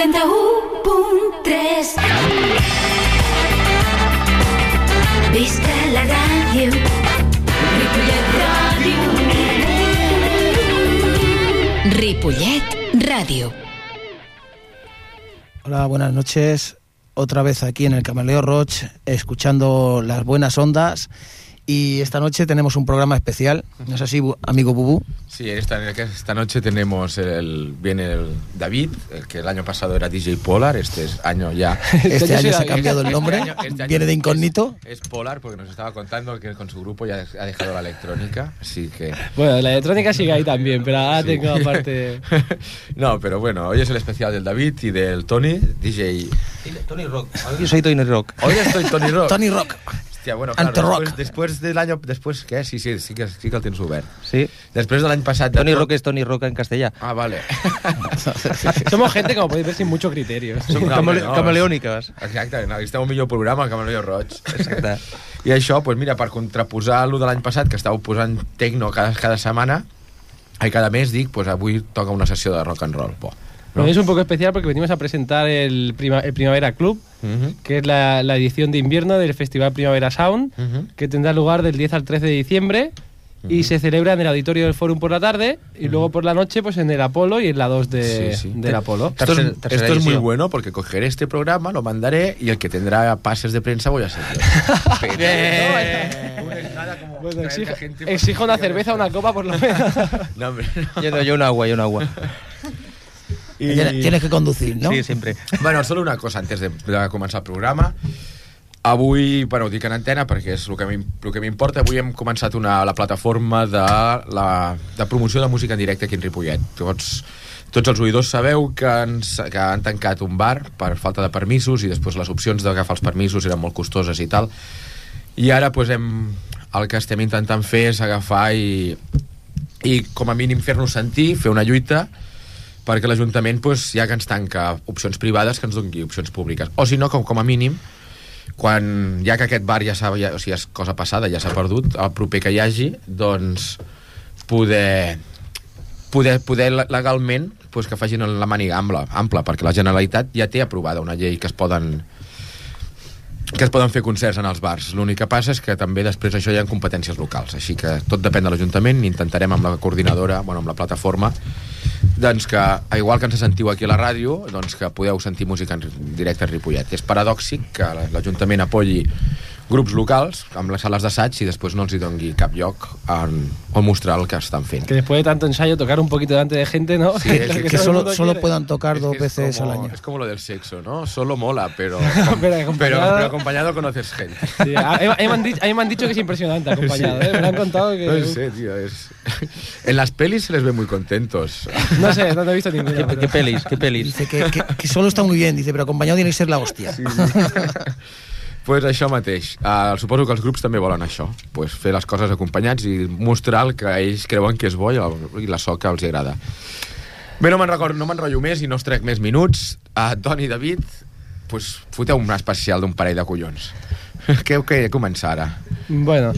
91.3 Visca la ràdio Ripollet Ràdio Ripollet Radio. Hola, buenas noches. Otra vez aquí en el Camaleo Roch, escuchando las buenas ondas. Y esta noche tenemos un programa especial. ¿No es así, amigo Bubú? Sí, esta, esta noche tenemos el, viene el David, el que el año pasado era DJ Polar, este es año ya. Este año se ha cambiado el nombre. Este año- este año Viene de es- incógnito. Es, Polar porque nos estaba contando que con su grupo ya ha dejado la electrónica, así que... Bueno, la electrónica sigue ahí también, pero ahora Sí. tengo aparte. no, pero bueno, hoy es el especial del David y del Tony, DJ... Tony Rock. Yo soy Tony Rock. Hoy estoy Tony Rock. Tony Rock. Hòstia, bueno, claro, Anto-rock. después, después del año... Después, ¿qué? Sí, sí, sí que, sí que el tens obert. Sí. Després de l'any passat... de Tony Rock es Tony Rock en castellà. Ah, vale. Somos gente, como podéis ver, sin mucho criterio. Som Camale- no, camaleòniques. Exacte, no, esteu un millor programa que Camaleó Roig. Exacte. I això, doncs mira, per contraposar lo de l'any passat, que estàveu posant tecno cada, cada setmana, i cada mes dic, doncs avui toca una sessió de rock and roll. Bo, Bueno, es un poco especial porque venimos a presentar el, prima- el Primavera Club, Mhm. que es la, la edición de invierno del Festival Primavera Sound, Mhm. que tendrá lugar del 10 al 13 de diciembre y se celebra en el auditorio del Fórum por la tarde y luego por la noche pues en el Apolo y en la 2 de, Sí, sí. del Apolo. Esto, es, esto es muy bueno porque cogeré este programa, lo mandaré y el que tendrá pases de prensa voy a ser yo. No como Bueno, exijo, exijo una cerveza, una copa por lo menos. No, hombre, no. Yo, no, yo un agua, yo un agua. Y- Tienes que conducir, ¿no? Sí, siempre. Bueno, solo una cosa antes de, de començar el programa. Avui, bueno, ho dic en antena perquè és el que el que m'importa. Avui hem començat una, la plataforma de, la, de promoció de música en directe aquí en Ripollet. Tots, tots els oïdors sabeu que, ens, que han tancat un bar per falta de permisos i després les opcions d'agafar els permisos eren molt costoses i tal. I ara pues, hem, el que estem intentant fer és agafar i, i com a mínim fer-nos sentir, fer una lluita perquè l'Ajuntament, pues, ja que ens tanca opcions privades, que ens doni opcions públiques. O si no, com, com a mínim, quan ja que aquest bar ja ja, o sigui, és cosa passada, ja s'ha perdut, el proper que hi hagi, doncs poder poder, poder legalment pues, que facin la màniga ampla, ampla, perquè la Generalitat ja té aprovada una llei que es poden que es poden fer concerts en els bars. L'únic que passa és que també després això hi ha competències locals, així que tot depèn de l'Ajuntament, intentarem amb la coordinadora, bueno, amb la plataforma, doncs que, igual que ens sentiu aquí a la ràdio, doncs que podeu sentir música en directe a Ripollet. És paradòxic que l'Ajuntament apoyi grups locals amb les sales d'assaig i després no els hi dongui cap lloc on, on mostrar el que estan fent. Que después de tanto ensayo tocar un poquito delante de gente, ¿no? Sí, es que Que el solo, solo puedan tocar Es dos que es veces como- al año. Es como lo del sexo, ¿no? Solo mola, pero, Pero pero, acompañado- pero acompañado conoces gente. Sí, a, a mí me han dicho, a mí me han dicho que es impresionante acompañado, ¿eh? Me han contado que... No sé, tío, es... En las pelis se les ve muy contentos. No sé, no te he visto ninguna. ¿Qué, pero- qué pelis? ¿Qué pelis? Dice que, que- que solo está muy bien, dice, pero acompañado tiene que ser la hostia. Pues això mateix. Uh, suposo que els grups també volen això. Pues fer les coses acompanyats i mostrar el que ells creuen que és bo i, el, i la so que els agrada. Bé, no me'n recordo, no m'enrotllo més i no us trec més minuts. Uh, Toni i David, pues, foteu un especial d'un parell de collons. què, què començar ara? Bueno,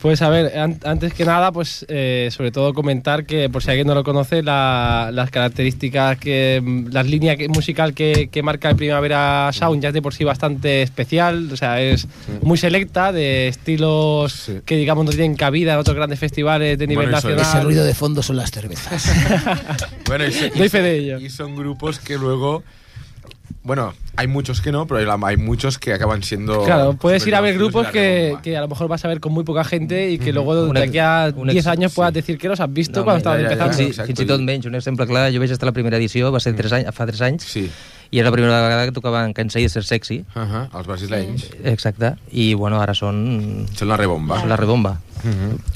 pues a ver, an- antes que nada, pues eh, sobre todo comentar que, por si alguien no lo conoce, la- las características, que las líneas que- musical que, que marca el Primavera Sound ya es de por sí bastante especial, o sea, es muy selecta, de estilos Sí. que digamos no tienen cabida en otros grandes festivales de nivel Bueno, nacional. Ese ruido de fondo son las cervezas. Bueno, y, se- y Doy se- fe de ello. Y son grupos que luego... Bueno, hay muchos que no, pero hay, muchos que acaban siendo... Claro, puedes ir a ver de grupos que, que a lo mejor vas a ver con muy poca gente y que luego Un de ex- aquí a un 10 ex- años puedas sí. decir que los has visto No, cuando home, estaban ja, ja, ja. empezando. Fins, i- i tot menys, un exemple clar, jo vaig estar a la primera edició, va ser tres anys, fa 3 anys, Sí. i era la primera vegada que tocaven Cansei de ser sexy, Uh -huh, els brasileños. exacte, i bueno, ara són, Són la rebomba. són la rebomba.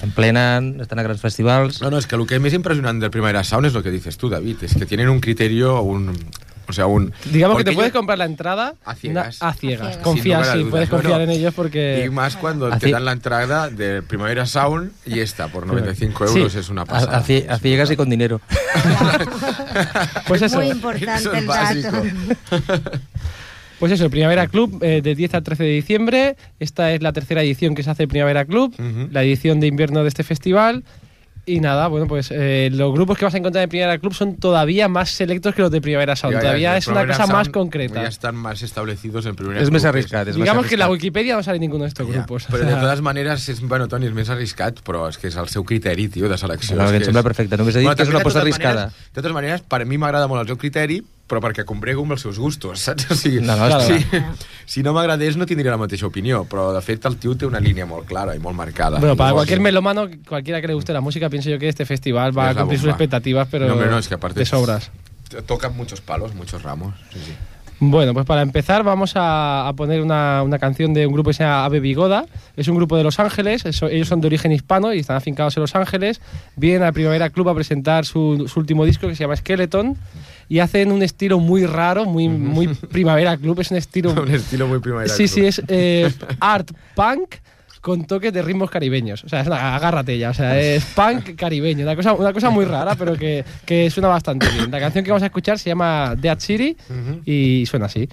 En plena, estan a grans festivals. No, no, es que lo que es más impresionante del Primavera Sound es lo que dices tú, David. Es que tienen un criterio, un... O sea, un... Digamos que te puedes comprar la entrada A ciegas. a ciegas. Sin Confías, lugar a sí, dudas. puedes confiar en ellos porque... Y más cuando te dan la entrada del Primavera Sound y esta por 95 Sí. euros es una pasada. a, cie- a ciegas y con dinero. Pues eso, Muy Eso importante es el dato. básico. pues eso, el Primavera Club eh, del 10 al 13 de diciembre. Esta es la tercera edición que se hace el Primavera Club, la edición de invierno de este festival. Y nada, bueno, pues eh, los grupos que vas a encontrar en Primavera Club son todavía más selectos que los de Primavera Sound. Ya, ya, todavía es una cosa más concreta. Ya están más establecidos en primera més Club, arriscat, és més Digamos que en la. Wikipedia no sale ninguno de estos Ja, grupos. Però O de totes maneres, és, bueno, Toni, és més arriscat, però és que és el seu criteri, tio, de selecció. No, és que em sembla perfecte. Només he dit que és una de aposta arriscada. Maneres, de totes maneres, per mi m'agrada molt el seu criteri, però perquè combrego amb els seus gustos, saps? O sigui, No, no, si, si no m'agradés no tindria la mateixa opinió, però de fet el tio té una línia molt clara i molt marcada. Bueno, para cualquier melómano, cualquiera que le guste la música, pienso yo que este festival va Es a cumplir sus expectativas, pero No, hombre, no, es que aparte de es- sobras. Toca muchos palos, muchos ramos. Sí, sí. Bueno, pues para empezar vamos a, a poner una, una canción de un grupo que se llama Ave Bigoda. Es un grupo de Los Ángeles, eso- ellos son de origen hispano y están afincados en Los Ángeles. Vienen al Primavera Club a presentar su, su último disco que se llama Skeleton y hacen un estilo muy raro, muy, muy Primavera Club. Es un estilo... Un estilo muy primavera. sí, club. sí, es eh, art punk con toques de ritmos caribeños. O sea, es una- agárrate ya. O sea, es punk caribeño. Una cosa, una cosa muy rara, pero que, que suena bastante bien. La canción que vamos a escuchar se llama Dead City y suena así.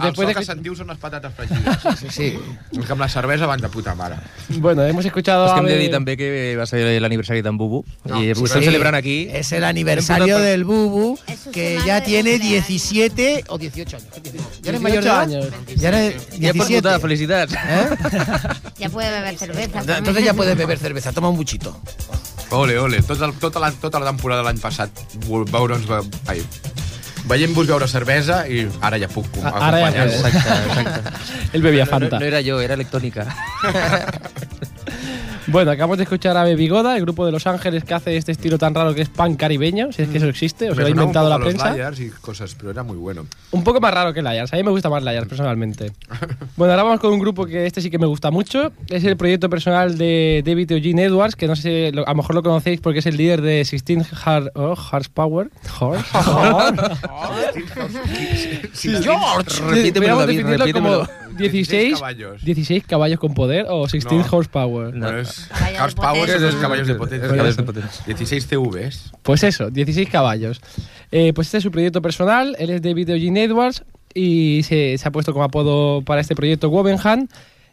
Pues después de que que- se'n diu són les patates fregides. Sí, sí. És que amb la cervesa van de puta mare. Bueno, hemos escuchado És que hem de dir també que va ser l'aniversari d'en Bubu No, i sí, ho estem Sí, celebrant aquí. Es el aniversario del Bubu, Es que ya tiene cumpleaños. 17 o 18 años. ¿Ya 18 eres mayor de edad? años. Ya eres Ja pots 17. votar, felicitats. ¿Eh? Ya puede beber cerveza. Entonces ya puedes beber cerveza. Toma un buchito. Ole, ole. Tot el, tota, la, tota la temporada de l'any passat veure'ns... Ve, ai, veient-vos beure cervesa i ara ja puc com- Ara ja acompanyar-vos. Exacte, exacte. Bebía No, Fanta. no, no era jo, era electrònica. Bueno, acabamos de escuchar a Baby Goda, el grupo de Los Ángeles que hace este estilo tan raro que es pan caribeño, si es que eso existe, o se lo ha inventado poco la los prensa. Liars y cosas, pero era muy bueno. Un poco más raro que Liars. A mí me gusta más Liars, personalmente. Bueno, ahora vamos con un grupo que este sí que me gusta mucho. Es el proyecto personal de David Eugene Edwards, que no sé, lo- a lo mejor lo conocéis porque es el líder de 16 Hard, oh, Horsepower. Horse. George, repítemelo, Podríamos David, definirlo repítemelo. como 16 caballos. 16 caballos con poder o 16 No. horsepower. No. Es Caballos de Horsepower es los caballos de potencia. Caballos de potencia. 16 CVs. Pues eso, 16 caballos. Eh, pues este es su proyecto personal, él es David Eugene Edwards y se, se ha puesto como apodo para este proyecto Wovenham.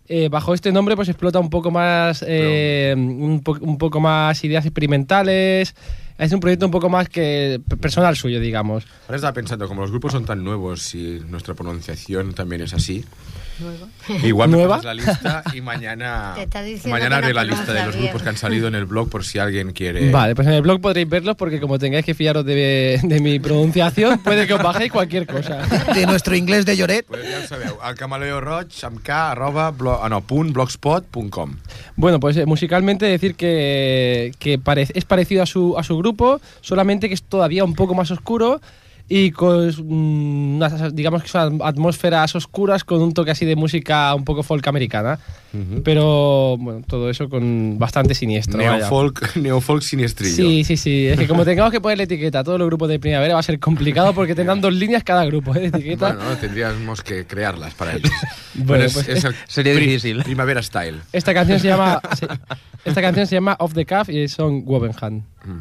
Eh, bajo este nombre pues explota un poco más eh, un, po- un poco más ideas experimentales. Es un proyecto un poco más que personal suyo, digamos. Ahora estaba pensando, como los grupos son tan nuevos y nuestra pronunciación también es así, igual me ¿Nueva? pasas la lista y mañana, mañana no haré la lista de los bien. grupos que han salido en el blog por si alguien quiere... Vale, pues en el blog podréis verlos porque como tengáis que fiaros de, de mi pronunciación, puede que os bajéis cualquier cosa. De nuestro inglés de Lloret. Pues ja ho sabeu, el camaleo roig amb k arroba blo, ah, no, punt blogspot.com Bueno, pues eh, musicalmente decir que, que pare- es parecido a su, a su grupo, solamente que es todavía un poco más oscuro y con mm, unas, digamos que son atmósferas oscuras con un toque así de música un poco folk americana. Pero bueno, todo eso con bastante siniestro. Neofolk, neofolk siniestrillo. Sí, sí, sí. Es que como tengamos que poner la etiqueta a todos los grupos de primavera va a ser complicado porque tendrán dos líneas cada grupo ¿eh? de etiqueta. Bueno, tendríamos que crearlas para ellos. Bueno, es, pues, es el sería pri- difícil. Primavera Style. Esta canción se llama se- esta canción se llama Off the Cuff y son Wovenham. You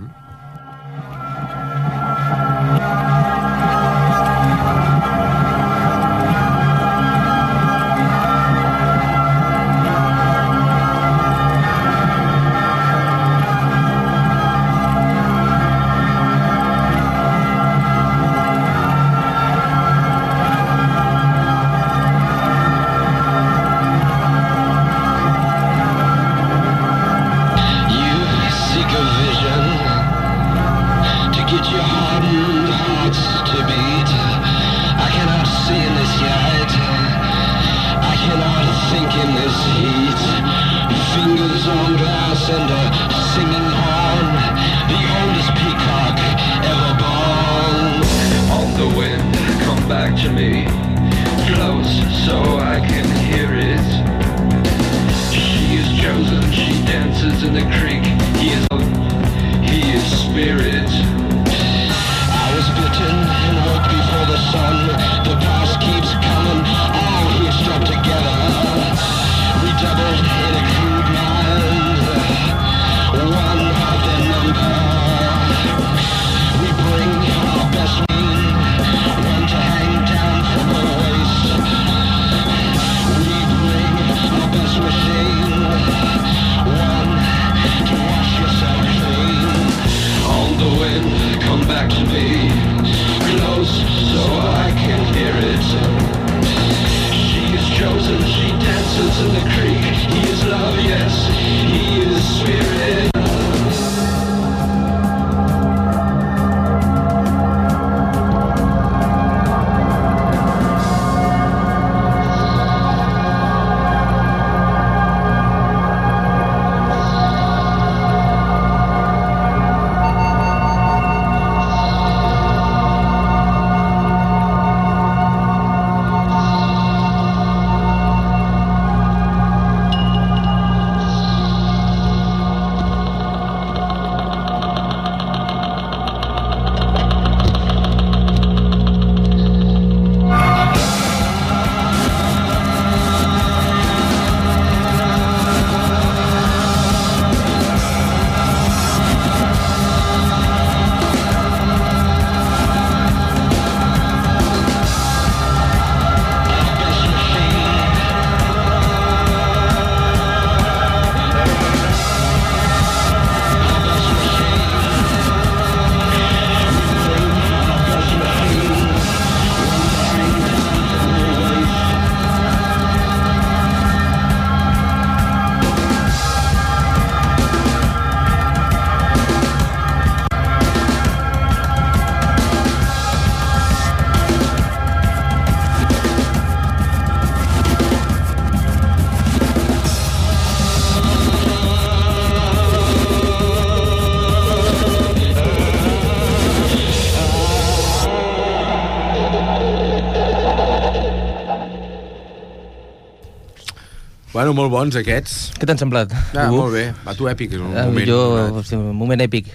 Bueno, molt bons aquests. Què t'han semblat? Ah, molt bé. Va, tu èpic, és un Ah, moment. jo, hosti, un moment èpic.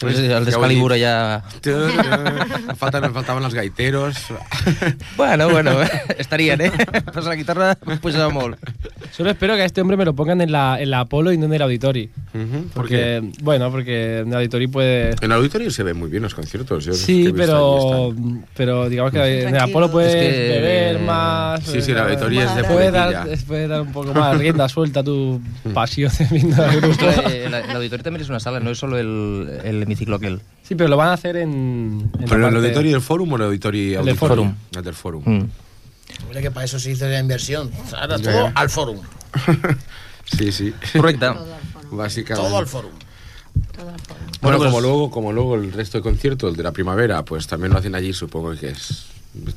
El Ja he d'Excalibur dit. allà... Em faltaven, em faltaven els gaiteros. Bueno, bueno, estarien, ¿eh? Pues la guitarra pujava molt. Solo espero que a este hombre me lo pongan en la, en la Apolo y no en el Auditori. Ujú, ¿por qué? Porque, bueno, porque en el Auditori puede... En el auditorio se ven muy bien los conciertos. Yo Sí, pero, pero digamos que en el Tranquilo. Apolo puedes Es que- beber más. Sí, sí, la eh, auditoría es de puedes puletilla. dar, puedes dar un poco más rienda suelta tu pasión viendo al grupo. Eh, la- El auditorio también es una sala, no es solo el, el hemiciclo aquel. Sí, pero lo van a hacer en. en la ¿Pero el parte- auditorio del Fórum o el auditorio El del? Fórum. El del Fórum. Mm. Hombre, que para eso se hizo la inversión. Ahora todo al fórum. Sí, sí. Correcte. Básicamente. Todo al fórum. Bueno, Bueno, pues- como luego, como luego el resto de conciertos, el de la primavera, pues también lo hacen allí, supongo que es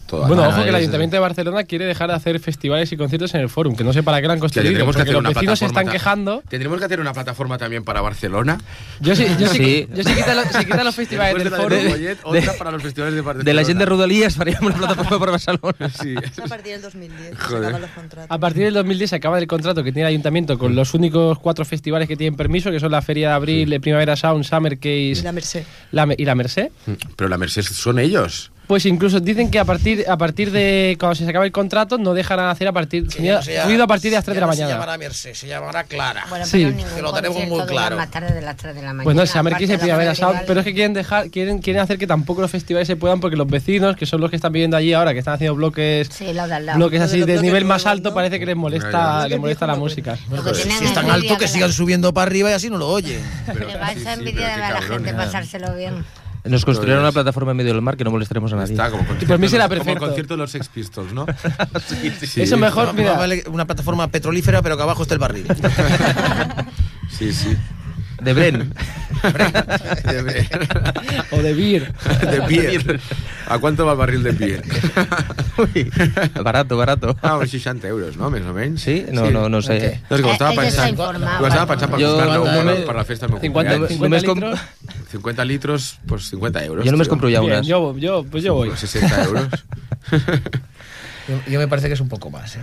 toda Bueno, ojo que el Ayuntamiento de Barcelona quiere dejar de hacer festivales y conciertos en el Fórum, que no sé para qué lo han construido, tendremos que porque hacer los una vecinos se plataforma están quejando. Tendremos que hacer una plataforma también para Barcelona. Yo sí, yo sí, Sí. yo sí quita, lo- si quita los festivales Después del de la Fórum. de Ripollet, otra para los festivales de Barcelona. De la gent de Rodalies faríem una plataforma per Barcelona. Sí. A partir del 2010, se Joder. acaban los contratos. A partir del 2010 se acaba el contrato que tiene el ayuntamiento con los únicos cuatro festivales que tienen permiso, que son la Feria de Abril, Primavera Sound, Summer Y Case la Merced. la Me- y la Merced. Pero la Mercedes son ellos. Pues incluso dicen que a partir, a partir de cuando se acabe el contrato no dejarán hacer a partir, ruido a partir de las 3 de la No se mañana. llamará Merced, se llamará Clara. Bueno, Sí. Que lo tenemos muy claro. más tarde de las 3 de la mañana. Pues no, Primavera Sound, festival. pero es que quieren dejar, quieren, quieren hacer que tampoco los festivales se puedan porque los vecinos, que son los que están viviendo allí ahora, que están haciendo bloques, Sí, lo de al lado. bloques de así de nivel más alto, ¿no? parece que les molesta, les molesta la música. Si es tan alto que sigan subiendo para arriba y así no lo oyen. Pero- Le va sí, esa sí, envidia pero de qué ver a la gente pasárselo bien. Nos construirán una plataforma en medio del mar que no molestaremos a nadie. Está como concierto, por mí será como el perfecto. concierto de los Sex Pistols, ¿no? sí, Eso mejor, mira, vale una plataforma petrolífera, pero que abajo esté el barril. Sí, sí. De Bren. o de beer. De beer. ¿A cuánto va el barril de beer? Ui, barato, barato. Ah, uns 60 euros, no? Més o menys. Sí? No, no, no sé. Ok. No, és que ho estava Eh, ell està pensant. Ho estava pensant per Jo- comprar-ne un només- per, per la festa del meu 50, cumpleaños. 50 Només com- litros. 50 litros, pues 50 euros. Jo només compro ja Bien, unes. yo, yo, pues yo voy. Pues 60 euros. Yo, yo me parece que es un poco más, ¿eh?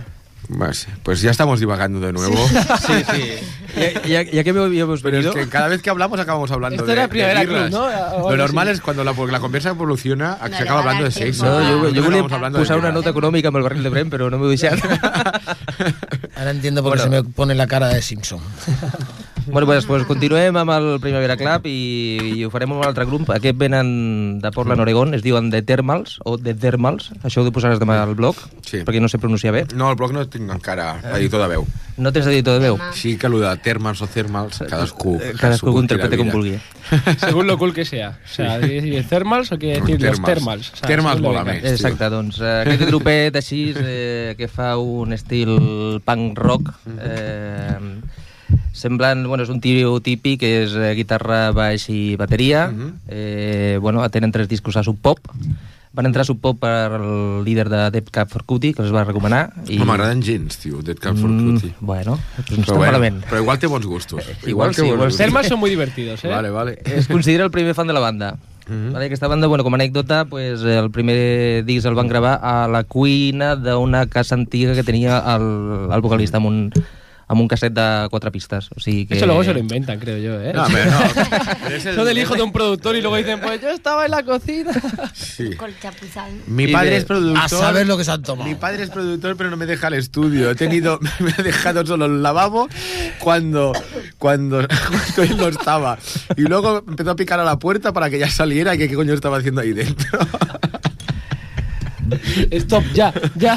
Pues, pues ya estamos divagando de nuevo. Sí, sí. Ya, ya, ya que habíamos Pero es que cada vez que hablamos acabamos hablando Esto de, era de Primavera birras. Club, ¿no? Lo normal así. es cuando la, la conversa evoluciona, No se acaba a hablando de sexo. No, a- volia estamos hablando de posar una nota econòmica amb el barril de Brem, però no m'ho he deixat. Ahora entiendo por qué Bueno. se me pone la cara de Simpson. bueno, pues, pues continuem amb el Primavera Club i, i ho farem amb un altre grup. Aquest venen de Portland, Oregon, es diuen The Thermals, o The Thermals, això ho de posar demà al blog, Sí. perquè no sé pronunciar bé. No, el blog no tinc encara editor de veu. No tens editor de veu? Sí que el de termals o thermals, cadascú, Eh, Cadascú ho interpreta com mira. vulgui. Según lo cool que sea. O sea, ¿quiere decir thermals o quiere decir los thermals? O sea, Thermals lo venga. més. tio. Exacte, doncs eh, aquest grupet així eh, que fa un estil punk rock eh, semblant, bueno, és un tio típic que és eh, guitarra, baix i bateria Mhm. eh, bueno, tenen tres discos a Sub Pop van entrar a Sub Pop per el líder de Dead Cap for Cutie que els va recomanar i... No m'agraden gens, tio, Dead Cat for Mm, Cutie. bueno, doncs no Però, està malament però igual té bons gustos. igual sí, té igual bons sí. gustos. Thermals son muy divertidos, ¿eh? Vale, vale. es considera el primer fan de la banda. Mhm. Vale, aquesta banda, bueno, com a anècdota, pues, el primer disc el van gravar a la cuina d'una casa antiga que tenia el, el vocalista amb un, amb un casset de quatre pistes. O sigui que... Eso luego se lo inventan, creo yo, ¿eh? No, pero no. Pero es el- Son del hijo de un productor y luego dicen, pues yo estaba en la cocina. Sí. Chapuzal. Mi padre es productor. A saber lo que se han tomado. Mi padre es productor, pero no me deja el estudio. He tenido, me ha dejado solo el lavabo cuando, cuando, cuando él no estaba. Y luego empezó a picar a la puerta para que ya saliera y que qué coño estaba haciendo ahí dentro. Stop, ya, ya.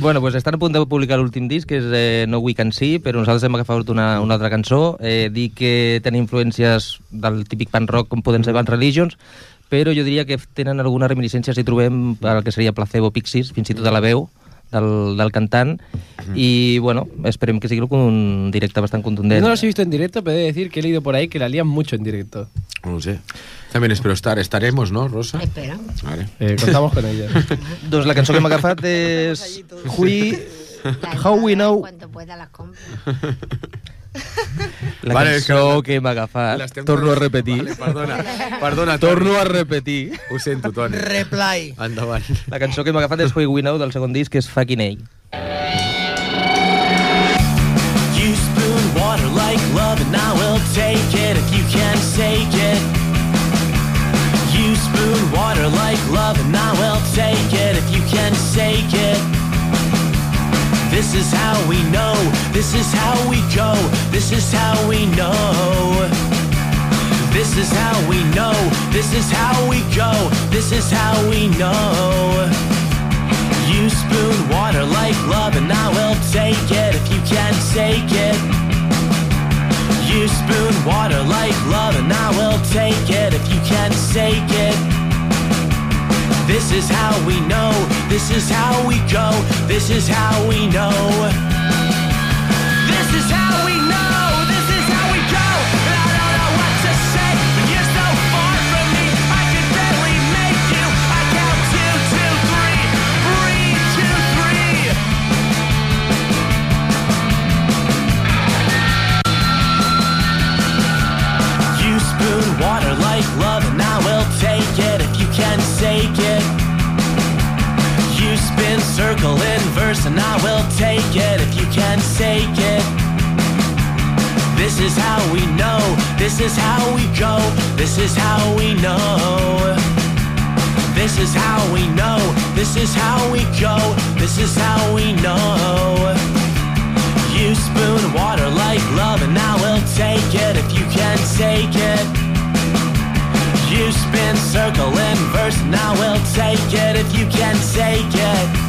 Bueno, pues estan a punt de publicar l'últim disc, que és eh, No We Can See, però nosaltres hem agafat una, una altra cançó. Eh, dir que tenen influències del típic punk rock com poden ser Band Religions, però jo diria que tenen alguna reminiscència si trobem el que seria Placebo Pixies, fins i tot a la veu del, del cantant, i bueno, esperem que sigui un directe bastant Yo contundent. no los he visto en directo, pero he de decir que he leído por ahí que la lían mucho en directo. No lo sé. También espero estar. Estaremos, ¿no, Rosa? Espera. Vale. Eh, contamos con ella. doncs la cançó que m'ha agafat és... Hui... How we know... Cuanto pueda las compro. La vale, cançó que, que m'ha agafat. Torno a repetir. Vale, perdona, perdona. Torno a repetir. Ho sento, Toni. Reply. Endavant. La cançó que m'ha agafat és Hui We Know del segon disc, que és Fucking A. You spoon water like love and I will take it if you can take it. Love, and I will take it if you can take it. This is how we know, this is how we go, this is how we know. This is how we know, this is how we go, this is how we know. You spoon water like love, and I will take it if you can take it. You spoon water like love, and I will take it if you can take it. This is how we know, this is how we go, this is how we know. This is how this is how we go, this is how we know. This is how we know, this is how we go, this is how we know. You spoon water like love, and I will take it if you can take it. You spin circle in verse, and I will take it if you can take it.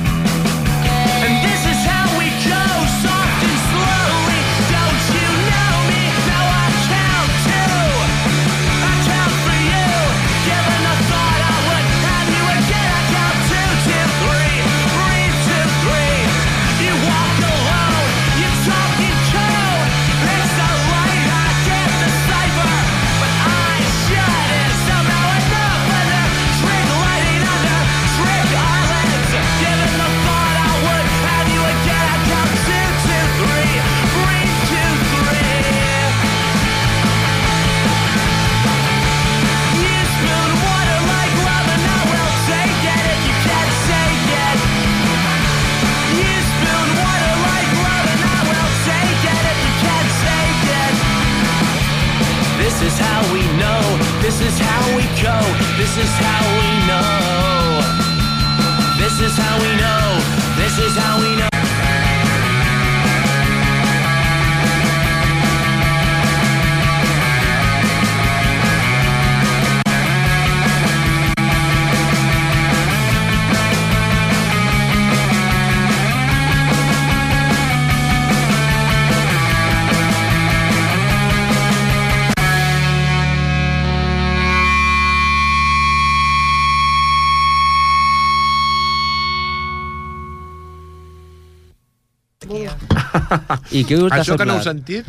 I què us Això que no heu sentit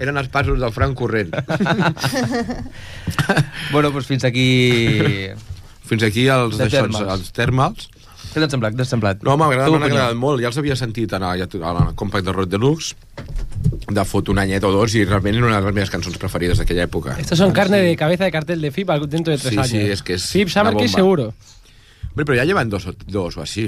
eren els passos del Frank corrent. Bueno, doncs fins aquí... Fins aquí els, De d'això, Thermals. els thermals. Què t'ha semblat? Semblat? No, m'ha agradat, opinió. agradat molt. Ja els havia sentit en el, en el Compact de Rod Deluxe de fot un anyet o dos i realment era una de les meves cançons preferides d'aquella època. Estos son carne de cabeza de cartel de FIP dentro de tres Sí, años. sí, es que es FIP Summer bomba. seguro. Hombre, però ja llevan dos o, dos o així.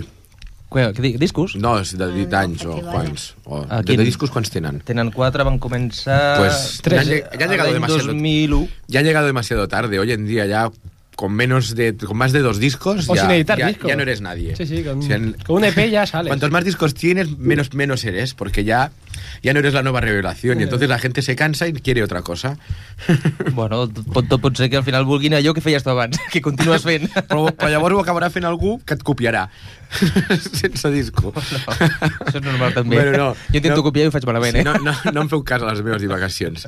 Què, què di- discos? No, és de 18 anys o quants. O, Ah, de, de discos quants tenen? Tenen quatre, van començar... Pues, tres. Ya, ya han llegado demasiado 2001. ya han llegado demasiado tarde. Hoy en día ya con menos de con más de dos discos O ya, sin editar ya, discos. ya no eres nadie. Sí, sí, con, Si han- con un EP ya sales. Cuantos más discos tienes, menos, menos eres, porque ya, ya no eres la nueva revelación y entonces la gente se cansa y quiere otra cosa. Bueno, pot, tot pot ser que al final vulguin allò que feies tu abans, que continues fent. Però, però llavors ho acabarà fent algú que et copiarà. Sense disco. No, això és normal també. Bueno, no, jo intento no. copiar i ho faig malament, Sí, eh? no, no, no em feu cas a les meves divagacions.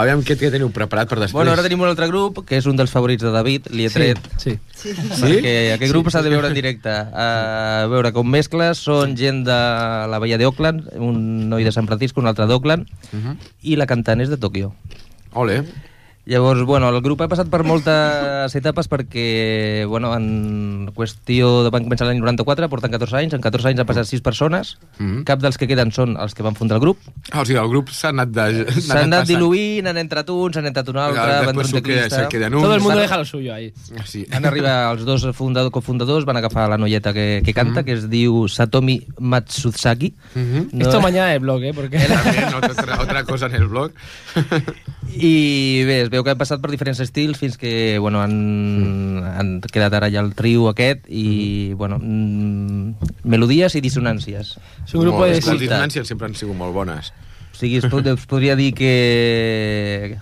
Aviam què, què teniu preparat per després. Bueno, ara tenim un altre grup, que és un dels favorits de David, li he tret, Sí. Sí? perquè aquest grup s'ha de veure en directe. A veure, com mescles, són gent de la Bahia d'Oakland, un noi de San Francisco, un altre d'Oakland, Mhm. i la cantant és de Tòquio. Ole. Llavors, bueno, el grup ha passat per moltes etapes perquè, bueno, en qüestió de van començar l'any 94, porten 14 anys, en 14 anys han passat 6 persones, Mhm. cap dels que queden són els que van fundar el grup, Ah, o sigui, el grup s'ha anat de... s'han anat passant. diluint, han entrat uns, han entrat un altre, van queda- teclista... queden uns. Todo el mundo deja lo suyo ahí. Ah, Sí. Van arribar els dos fundador, cofundadors, van agafar la noieta que, que canta, que es diu Satomi Matsuzaki. Mhm. No- Esto mañana es blog, ¿eh? Porque... También, otra, otra cosa en el blog. I bé, es veu veu que han passat per diferents estils fins que bueno, han, han quedat ara ja el trio aquest i bueno, mm, melodies i dissonàncies. És un grup de... Les dissonàncies sempre han sigut molt bones. O sigui, es, pod es podria dir que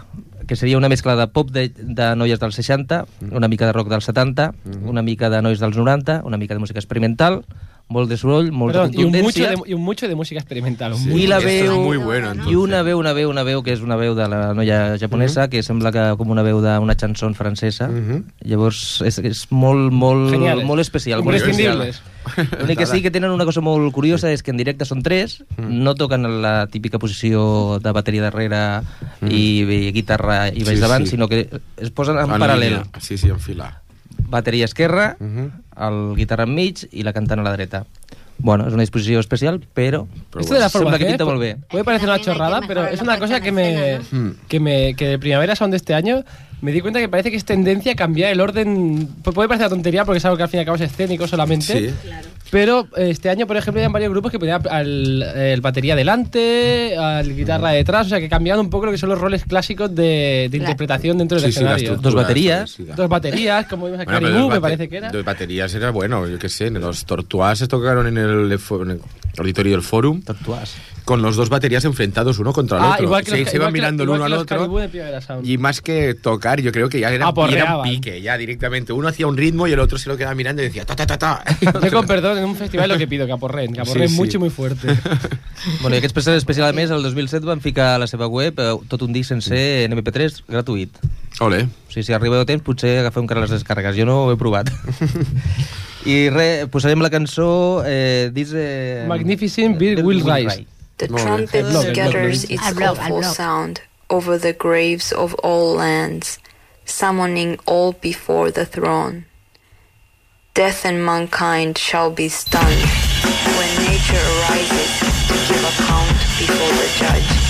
que seria una mescla de pop de, de noies dels 60, una mica de rock dels 70, una mica de nois dels 90, una mica de música experimental, molt de soroll, molta Perdón, y un, mucho contundència... de, y un mucho de música experimental. Sí. I la veu... muy bueno, I una veu, una veu, una veu, que és una veu de la noia japonesa, que sembla que com una veu d'una chanson francesa. Mhm. Llavors, és, és molt, molt, Geniales. molt especial. Molt especial. Imprescindibles. L'únic que sí que tenen una cosa molt curiosa és que en directe són tres, no toquen en la típica posició de bateria darrere i, i guitarra i baix Sí, davant, sí. sinó que es posen en, En paral·lel. línia. Sí, sí, en fila. Bateria esquerra, Mhm. el guitarra enmig i la cantant a la dreta. Bueno, és una disposició especial, però... Però Esto de la forma que pinta molt bé. Puede parecer una chorrada, pero es una cosa que me, que me que de Primavera Sound de este año me di cuenta que parece que es tendencia a cambiar el orden. Pu- Puede parecer una tontería porque es algo que al fin y al cabo es escénico solamente. Sí. Pero eh, este año, por ejemplo, hay varios grupos que ponían al el batería delante, al guitarra detrás, o sea que cambiaban un poco lo que son los roles clásicos de, de interpretación dentro del Sí, sí, la escenario. estructura Dos baterías. Dos baterías, como vimos a Bueno, dos me parece que era. Dos baterías era bueno, yo qué sé. Los Tortuás se tocaron en el, en el auditorio del Forum Tortuás. Con los dos baterías enfrentados uno contra el Ah, otro. igual que se, los, se iban igual que- mirando el uno que al otro. De. Y más que tocar, yo creo que ya era, era Aporreaban. pique, ya directamente. Uno hacía un ritmo y el otro se lo quedaba mirando y decía ta ta ta ta. Yo con perdón en un festival lo que pido, que aporren, que aporren Sí, sí. mucho y muy fuerte. Bueno, i aquests preses especial a més, el 2007 van ficar a la seva web eh, tot un disc sencer en MP3 gratuït. Ole. O sigui, si arribeu a temps, potser agafeu encara les descàrregues. Jo no ho he provat. I res, posarem la cançó eh, This... Eh, Magnificent Bill Will Rise. The Molt bé. trumpet Al blog, al blog, scatters its Al blog, al awful sound over the graves of all lands, summoning all before the throne. Death and mankind shall be stunned when nature arises to give account before the judge.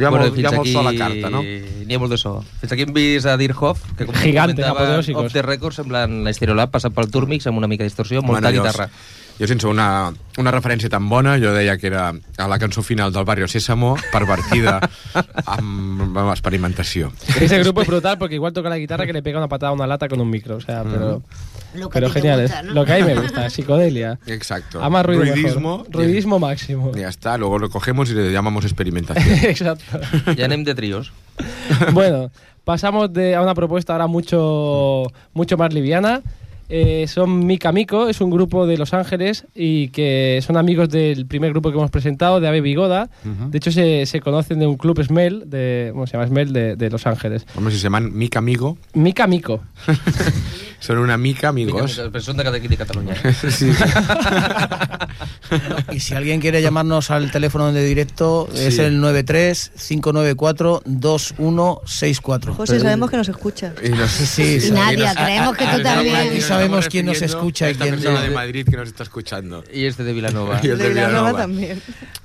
Hi ha molt- fins hi ha molt aquí so a la carta, no? N'hi ha molt de so. Fins aquí hem vist a Dirhoff, que com Gigantes, comentava, off the record, semblant l'Estereolab, passat pel Turmix amb una mica de distorsió, molta jo- guitarra. Jo sense una, una referència tan bona, jo deia que era a la cançó final del Barrio Sésamo, pervertida amb, amb experimentació. Ese grupo es brutal porque igual toca la guitarra que le pega una patada a una lata con un micro. O sea, pero, Lo que a pero genial. gusta, ¿no? Lo que a mí me gusta, psicodelia. Exacto. A más ruido Ruidismo. mejor. Ruidismo máximo. Ya está, luego lo cogemos y le llamamos experimentación. Exacto. Ja anem de trios. bueno, pasamos de, a una propuesta ahora mucho, mucho más liviana. Eh, son Mika Miko, es un grupo de Los Ángeles y que son amigos del primer grupo que hemos presentado, de Ave Bigoda. De hecho, se, se conocen de un club Smell, de, ¿cómo se llama? Smell de, de Los Ángeles. Si se llaman Mica Amigo, Mika Miko. son una mica amigos. Però són de, de Catalunya. Sí. Y si alguien quiere llamarnos al teléfono de directo, es Sí. el 93-594-2164. José, sabemos que nos escucha. Y no sé Sí, sí. Nadia, creemos que tú también. Aquí sabemos quién nos escucha y esta quién persona no. de Madrid que nos está escuchando. I este de Vilanova. I el de De Vilanova Vilanova. también.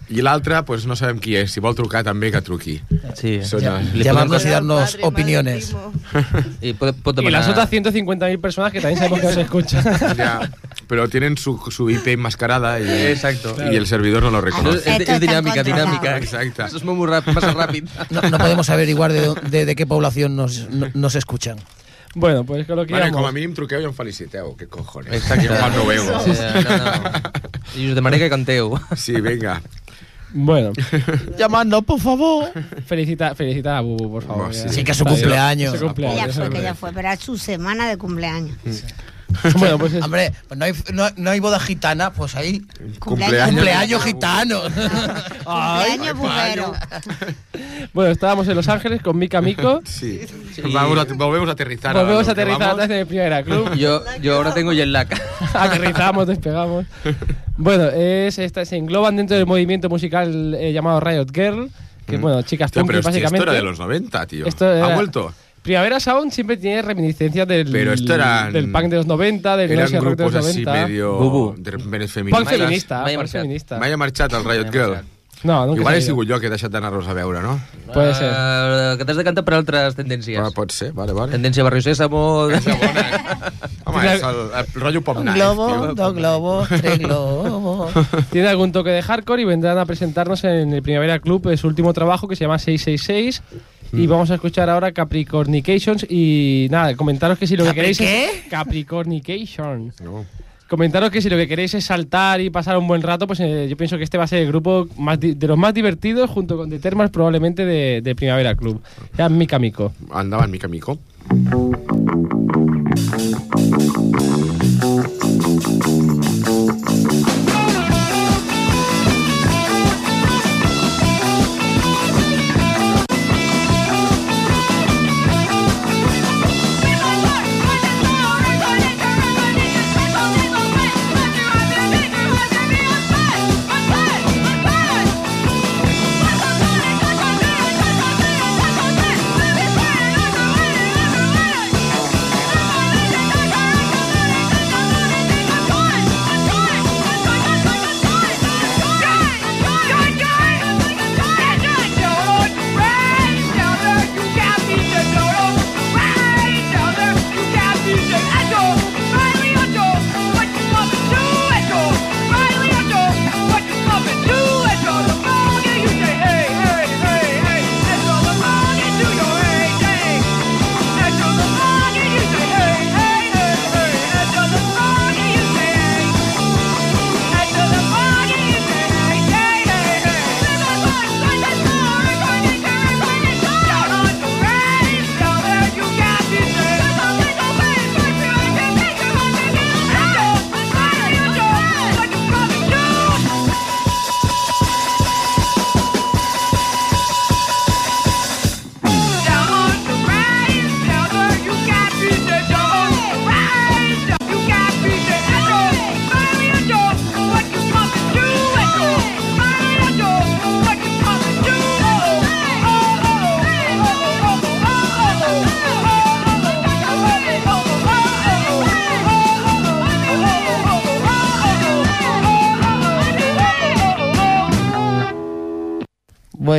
I l'altre, pues no sabem qui és. Si vol trucar també, que truqui. Sí. Eh, Le llamarnos y darnos madre, opiniones. primo. I pot, pot Y las otras 150.000 personas que también sabemos que nos escuchan. Ya, pero tienen su, su IP enmascarada y, Exacto. y el servidor no lo No, reconoce. dinàmica, controlado. dinàmica. Exacte. Això és molt ràpid, massa ràpid. No, no podemos averiguar de, de, de qué población nos, no- nos escuchan. Bueno, pues con lo que Vale, com a mínim truqueu i em feliciteu, que cojones. Exacte. Igual no veu. Sí, no, no. I us demané que canteu. Sí, venga. Bueno, Llamando, por favor. felicita, felicita a Bubu, por favor. Bueno, ya. Sí, que es su cumpleaños. su cumpleaños. Ella fue, que ella fue, pero es su semana de cumpleaños. Bueno, pues es- Hombre, pues no hay, no, no hay boda gitana, pues ahí. Cumpleaños. Cumpleaños gitano. Cumpleaños bufero. bueno, estábamos en Los Ángeles con Mika Miko. Sí. Vamos a, volvemos a aterrizar. Volvemos a aterrizar vamos. desde el Primera Club. Jo, jo ara tengo jet lag. Aterrizamos, despegamos. Bueno, es, esta, se engloban dentro del movimiento musical eh, llamado Riot Girl, que bueno, chicas Tío, punkis pero hostia, básicamente. esto era de los 90, tío. Esto ¿Ha era- vuelto? Primavera Sound siempre tiene reminiscencias del, Pero esto eran- del punk de los 90, del Eran noise rock de los grupos así 90. medio... Bubu. De repente Punk feministas. feminista, mai ha punk feminista. Mai ha marxat el Riot Girl. No, nunca Igual he sigut jo que he deixat d'anar-los a veure, no? Puede ser. Uh, que t'has de cantar per altres tendències. Ah, pot ser, vale, vale. Tendència Barrio Sésamo... Home, és el, el rotllo pop Un night, globo, tio. dos globos, tres globos. Tiene algún toque de hardcore y vendrán a presentarnos en el Primavera Club eh, su último trabajo que se llama 666. Mm. Y vamos a escuchar ahora Capricornications. Y nada, comentaros que si lo que ¿Capri queréis qué? es. Capricornication. No. Comentaros que si lo que queréis es saltar y pasar un buen rato, pues eh, yo pienso que este va a ser el grupo más de los más divertidos, junto con The Termas, probablemente de, de Primavera Club. Ya Mika Miko. Endavant, mica mico.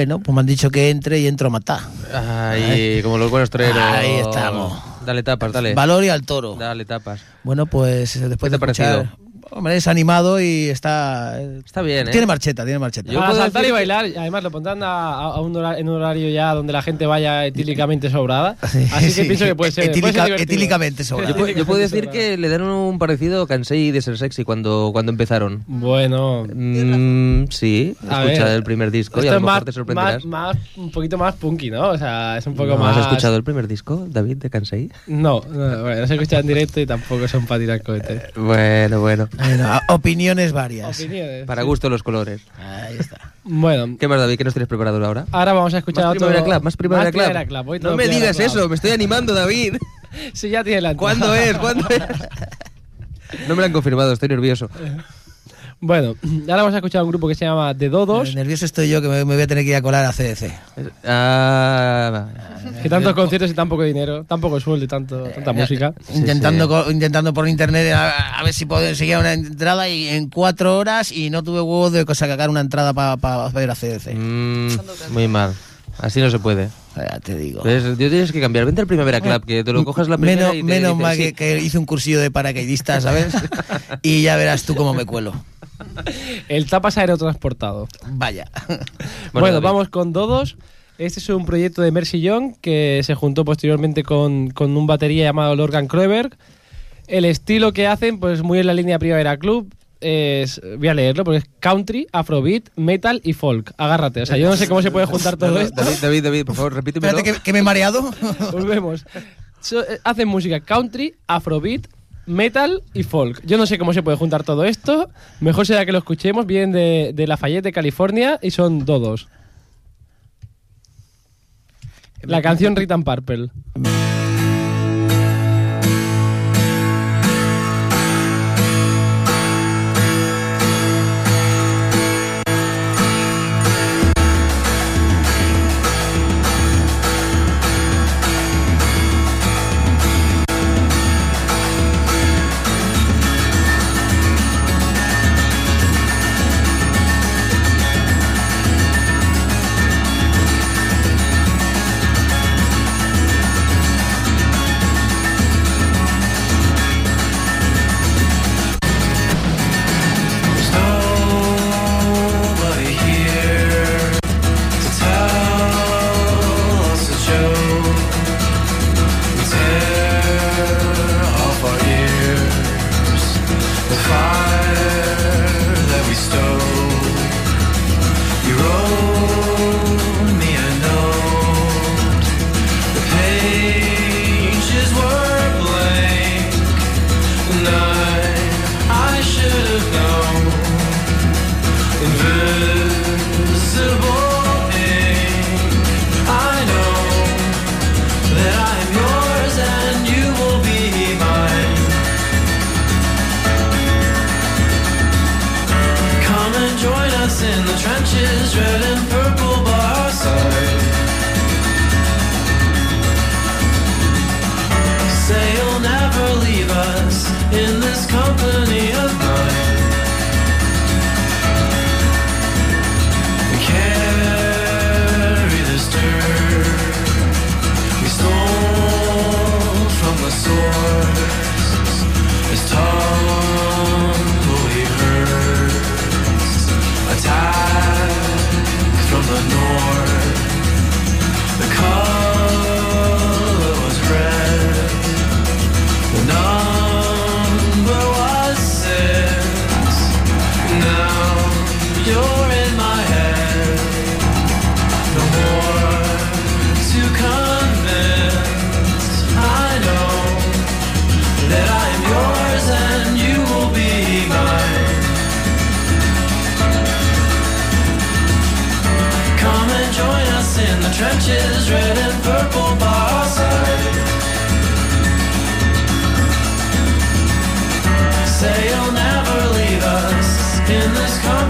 Bueno, pues me han dicho que entre y entro a matar. Ay, como los buenos toreros. Ahí estamos. Dale tapas, dale. Valor y al toro. Dale tapas. Bueno, pues después ¿Qué de te escuchar... Hombre, es animado y está... Está bien, ¿eh? Tiene marcheta, tiene marcheta. Yo Para puedo saltar decir y bailar, y además lo pondrán a, a un hora- en un horario ya donde la gente vaya etílicamente sobrada. Sí, Así que sí. pienso que puede ser. puede ser Etílica- etílicamente sobrada. Yo, puedo- yo puedo decir que le dieron un parecido a Kansei de ser sexy cuando, cuando empezaron. Bueno, Mm, sí, A escucha ver. el primer disco y esto a es lo mejor más, te sorprenderás. más, más- un poquito más punky, ¿no? O sea, es un poco ¿No más. ¿Has escuchado el primer disco, David, de Kansei? No, no, bueno, no se escucha en directo y tampoco son para tirar cohetes. Bueno, bueno. Bueno, opiniones varias. Opiniones. Para sí. gusto los colores. Ahí está. Bueno, ¿Qué más, David? ¿Qué nos tienes preparado ahora? ahora vamos a escuchar Más otro. Primavera Club, más Primavera más. Primavera Club, No me digas Club. eso, me estoy animando, David. Sí, ya tiene la. ¿Cuándo es? ¿Cuándo es? No me lo han confirmado, estoy nervioso. Bueno, ahora vamos a escuchar a un grupo que se llama The Dodos. Eh, Nervioso estoy yo que me, me voy a tener que ir a colar a CDC. Ah, Que tantos conciertos y tan poco dinero, tan poco sueldo y tanto, tanta música. intentando, co- intentando por internet a, a ver si puedo conseguir una entrada y en cuatro horas y no tuve huevos de sacar una entrada para ver a CDC. mm, muy mal. Así no se puede. Ya te digo. Yo tienes que cambiar. Vente al Primavera Club, que te lo cojas la primera menos y te menos mal sí. que, que hice un cursillo de paracaidista, ¿sabes? y ya verás tú cómo me cuelo. El tapas aerotransportado. Vaya. Bueno, vamos con Dodos. Este es un proyecto de Mercy Young que se juntó posteriormente con, con un batería llamado Lorgan Kroeberg. El estilo que hacen, pues muy en la línea Primavera Club. Es, voy a leerlo porque es country, afrobeat, metal y folk. Agárrate. O sea, yo no sé cómo se puede juntar todo esto. David, David, David, por favor, repítemelo. Espérate que, que me he mareado. Volvemos. So- eh, hacen música country, afrobeat, metal y folk. Yo no sé cómo se puede juntar todo esto. Mejor será que lo escuchemos. Vienen de, de Lafayette, de California, y son Dodos. La canción Rhythm Purple.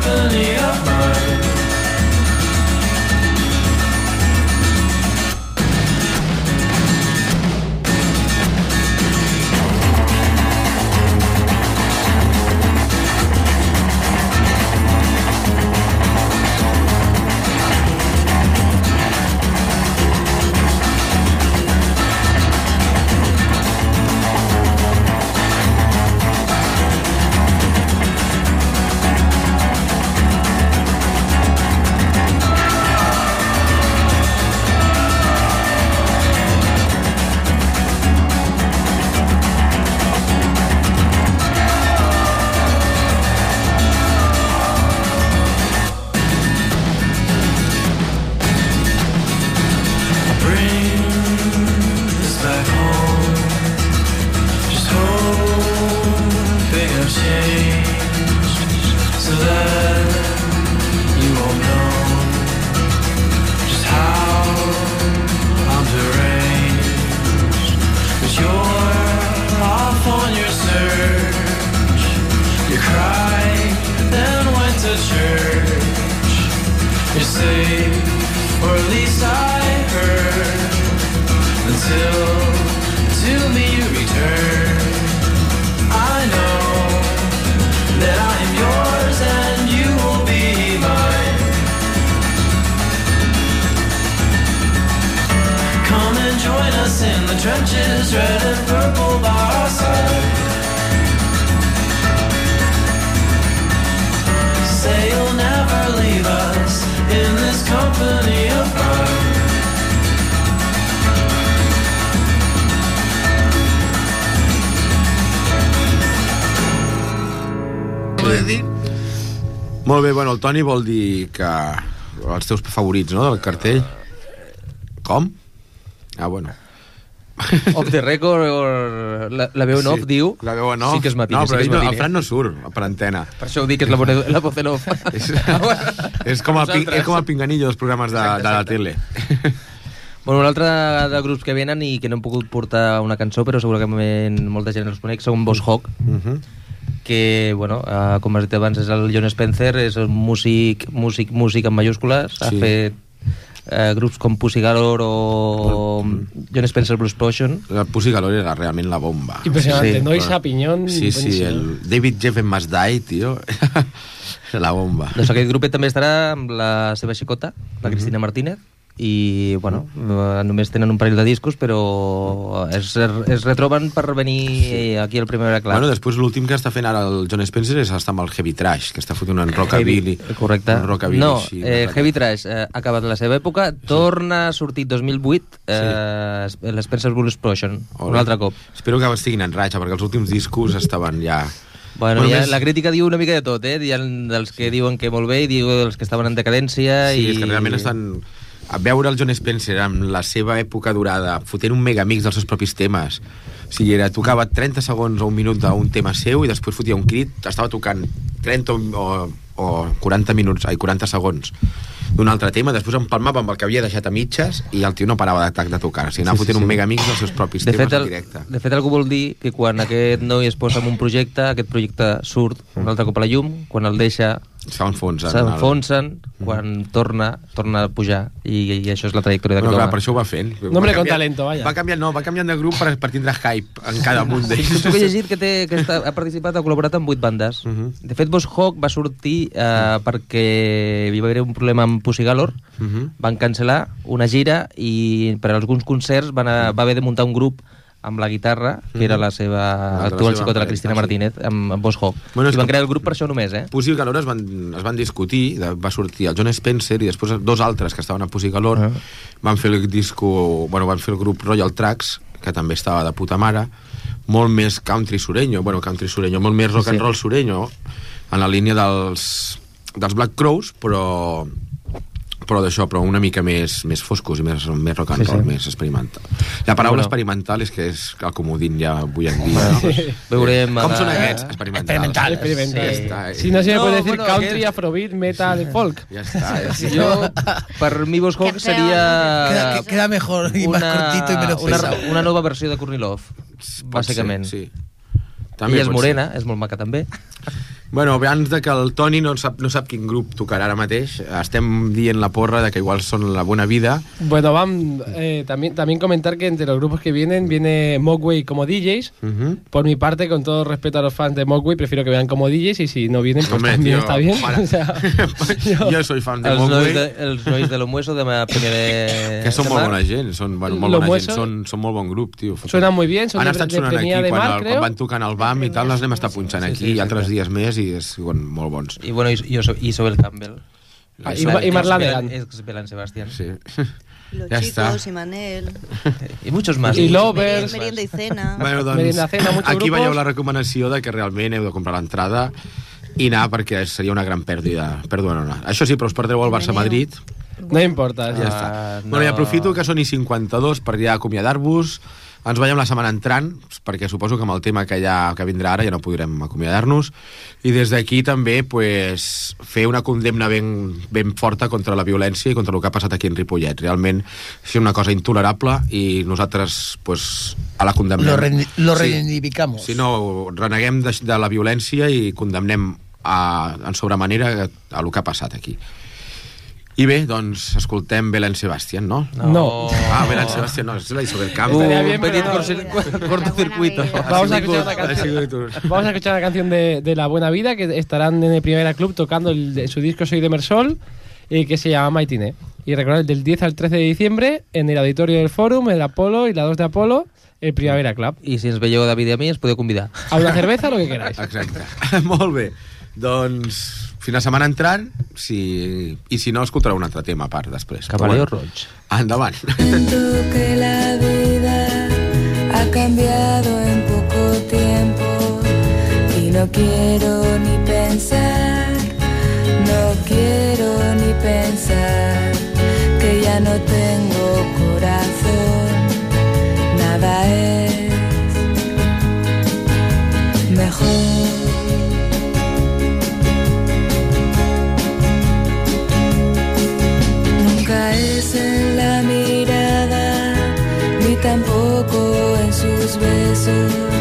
believe safe, or at least I heard. Until, till me you return. I know that I am yours and you will be mine. Come and join us in the trenches, red and purple by Molt bé, bueno, el Toni vol dir que els teus favorits, no?, del cartell. Com? Ah, bueno. Off the record, or la, la veu en off diu... La veu en off. Sí que és matiner, No, però sí que és no, el. Fran no surt per antena. Per això ho dic, que és la, vo- la voz en off. És, és, com el, ping, és com el pinganillo dels programes de, de la tele. Bueno, un altre de grups que venen i que no hem pogut portar una cançó, però segurament molta gent els coneix, són Boss Hawk, Uh -huh. Que, bueno, eh, com has dit abans, és el John Spencer, és un músic, músic, músic en mayúscules, ha Sí. fet eh, grups com Pussy Galore o John Spencer Blues Explosion. La Pussy Galore era realment la bomba. Impresionante, Sí, Noisa, Piñón. Sí, sí, buenísimo. el David Jeffen Must Die, tio. la bomba. Doncs aquest grupet també estarà amb la seva xicota, la Cristina Martínez, i, bueno, eh, només tenen un parell de discos, però es, es retroben per venir aquí al Primavera Club. Bueno, després l'últim que està fent ara el John Spencer és està amb el Heavy Trash, que està fotent un rockabilly. Heavy, correcte. Un rockabilly no, així, eh, Heavy Trash eh, ha acabat la seva època, torna a sortir 2008 eh, l'Spencer Blues Explosion, un altre cop. Espero que estiguin en ratxa, perquè els últims discos estaven ja... Bueno, Bueno, ja, més- la crítica diu una mica de tot, eh? Hi ha dels que diuen que molt bé i diu dels que estaven en decadència Sí, i... és que realment estan... A veure el John Spencer amb la seva època durada, fotent un megamix dels seus propis temes. O sigui, era, tocava 30 segons o un minut d'un tema seu i després fotia un crit, estava tocant 30 o, o 40 minuts, ai, 40 segons d'un altre tema, després empalmava amb el que havia deixat a mitges i el tio no parava de, de tocar. O sigui, anava Sí, sí, fotent sí. un megamix dels seus propis De temes fet, en el, directe. de fet, algú vol dir que quan aquest noi es posa en un projecte, aquest projecte surt un altre cop a la llum, quan el deixa S'enfonsen. s'enfonsen, quan torna, torna a pujar, i, i això és la trajectòria Bueno, d'aquest clar, home. per això ho va fent. Hombre Va con canviar- talento, vaya. Va canviar, no, va canviant de grup per, per tindre hype en cada un d'ells. Que he llegit que, té, que està, ha participat, ha col·laborat amb vuit bandes. Uh Mhm. -huh. De fet, Boss Hawk va sortir eh, perquè hi va haver un problema amb Pussy Galore, Uh -huh. van cancel·lar una gira i per alguns concerts van a, va haver de muntar un grup amb la guitarra, que era la seva La de la actual seva xicota, la Cristina sí. Martínez, amb, amb Boss Hawk. Bueno, I van crear el grup per això només, eh? Pussy Galore es van, es van discutir, de- va sortir el John Spencer i després dos altres que estaven a Pussy Galore Ah. van fer el disco, bueno, van fer el grup Royal Tracks, que també estava de puta mare, molt més country sureño, bueno, country sureño, molt més rock and Sí. roll sureño, en la línia dels, dels Black Crows, però però d'això, però una mica més, més foscos i més, més rock and Sí, roll, sí. més experimental. La paraula Bueno. experimental és que és el comodín ja avui en dia. no? Veurem... Com ara- són aquests? Experimentals. Experimental, experimental. Ja està. eh. Si no se me No, puede decir bueno, country, que- afrobeat, metal, folk. Ja està. Ja està. Jo, per mi, feo, seria... Queda, que- queda mejor y más cortito y menos una, pesado. una nova versió de Kornilov, Pot bàsicament. Ser, sí. Ella és pot morena, és molt maca també. Bueno, abans de que el Toni no sap, no sap quin grup tocarà ara mateix, estem dient la porra de que igual són la bona vida. Bueno, van, eh, también, también comentar que entre los grupos que vienen, viene Mogwai como DJs. Uh -huh. Por mi parte, con todo respeto a los fans de Mogwai, prefiero que vean como DJs y si no vienen, pues también está bien. O sea, yo- jo soy fan de Els nois Mogwai, de, els nois de l'Homueso de ma primer... que són de molt bona gent, són bueno, molt bona gent, són, són molt bon grup, tio. Suenan muy bien, son Han de- estat de sonant aquí, Premià de quan, Mar, el, creo. quan van tocant al BAM i tal, les anem estar punxant Sí, aquí, sí, altres dies més, i és, bueno, molt bons. I, bueno, i, i, Iso- Isabel Campbell. Ah, i i Marla Degan. Ex Belan Sebastián. Sí. Los Ya chicos, está. Imanel, I muchos más. Y muchos Lovers. más. merienda, y cena. Bueno, doncs, Merienda Cena, aquí grupos. veieu la recomanació de que realment heu de comprar l'entrada i anar perquè seria una gran pèrdua. pèrdua no. Això sí, però us perdreu el Barça-Madrid. No importa. Ja ya està. Ah, Bueno, i no. aprofito que són i 52 per ja acomiadar-vos. Ens veiem la setmana entrant, perquè suposo que amb el tema que, ja, que vindrà ara ja no podrem acomiadar-nos. I des d'aquí també pues, fer una condemna ben, ben forta contra la violència i contra el que ha passat aquí en Ripollet. Realment és una cosa intolerable i nosaltres pues, a la condemnem. Lo, re- lo Sí. reivindicamos. Si no, reneguem de, de la violència i condemnem a, en sobremanera a el que ha passat aquí. I bé, doncs escoltem Belen Sebastián, no? No. Ah, Belen Sebastián, no, és la Isabel bien, Un petit pero no. cortocircuito. Vamos a escuchar una canción. Vamos a escuchar una canción de, de La Buena Vida que estarán en el Primera Club tocando el su disco Soy de Mersol y que se llama Maitine. Y recordad, del 10 al 13 de diciembre en el auditorio del Fórum, el Apolo y la 2 de Apolo, el Primavera Club. I si ens veieu David i a mi, ens podeu convidar. A una cerveza, lo que queráis. Exacte. Molt bé. Doncs fins la setmana entrant, si... i si no, escoltareu un altre tema a part després. Camaleó Però roig. Endavant. que la vida ha cambiado en poco tiempo y no quiero ni pensar, no quiero ni pensar que ya no tengo corazón, nada es mejor. soon.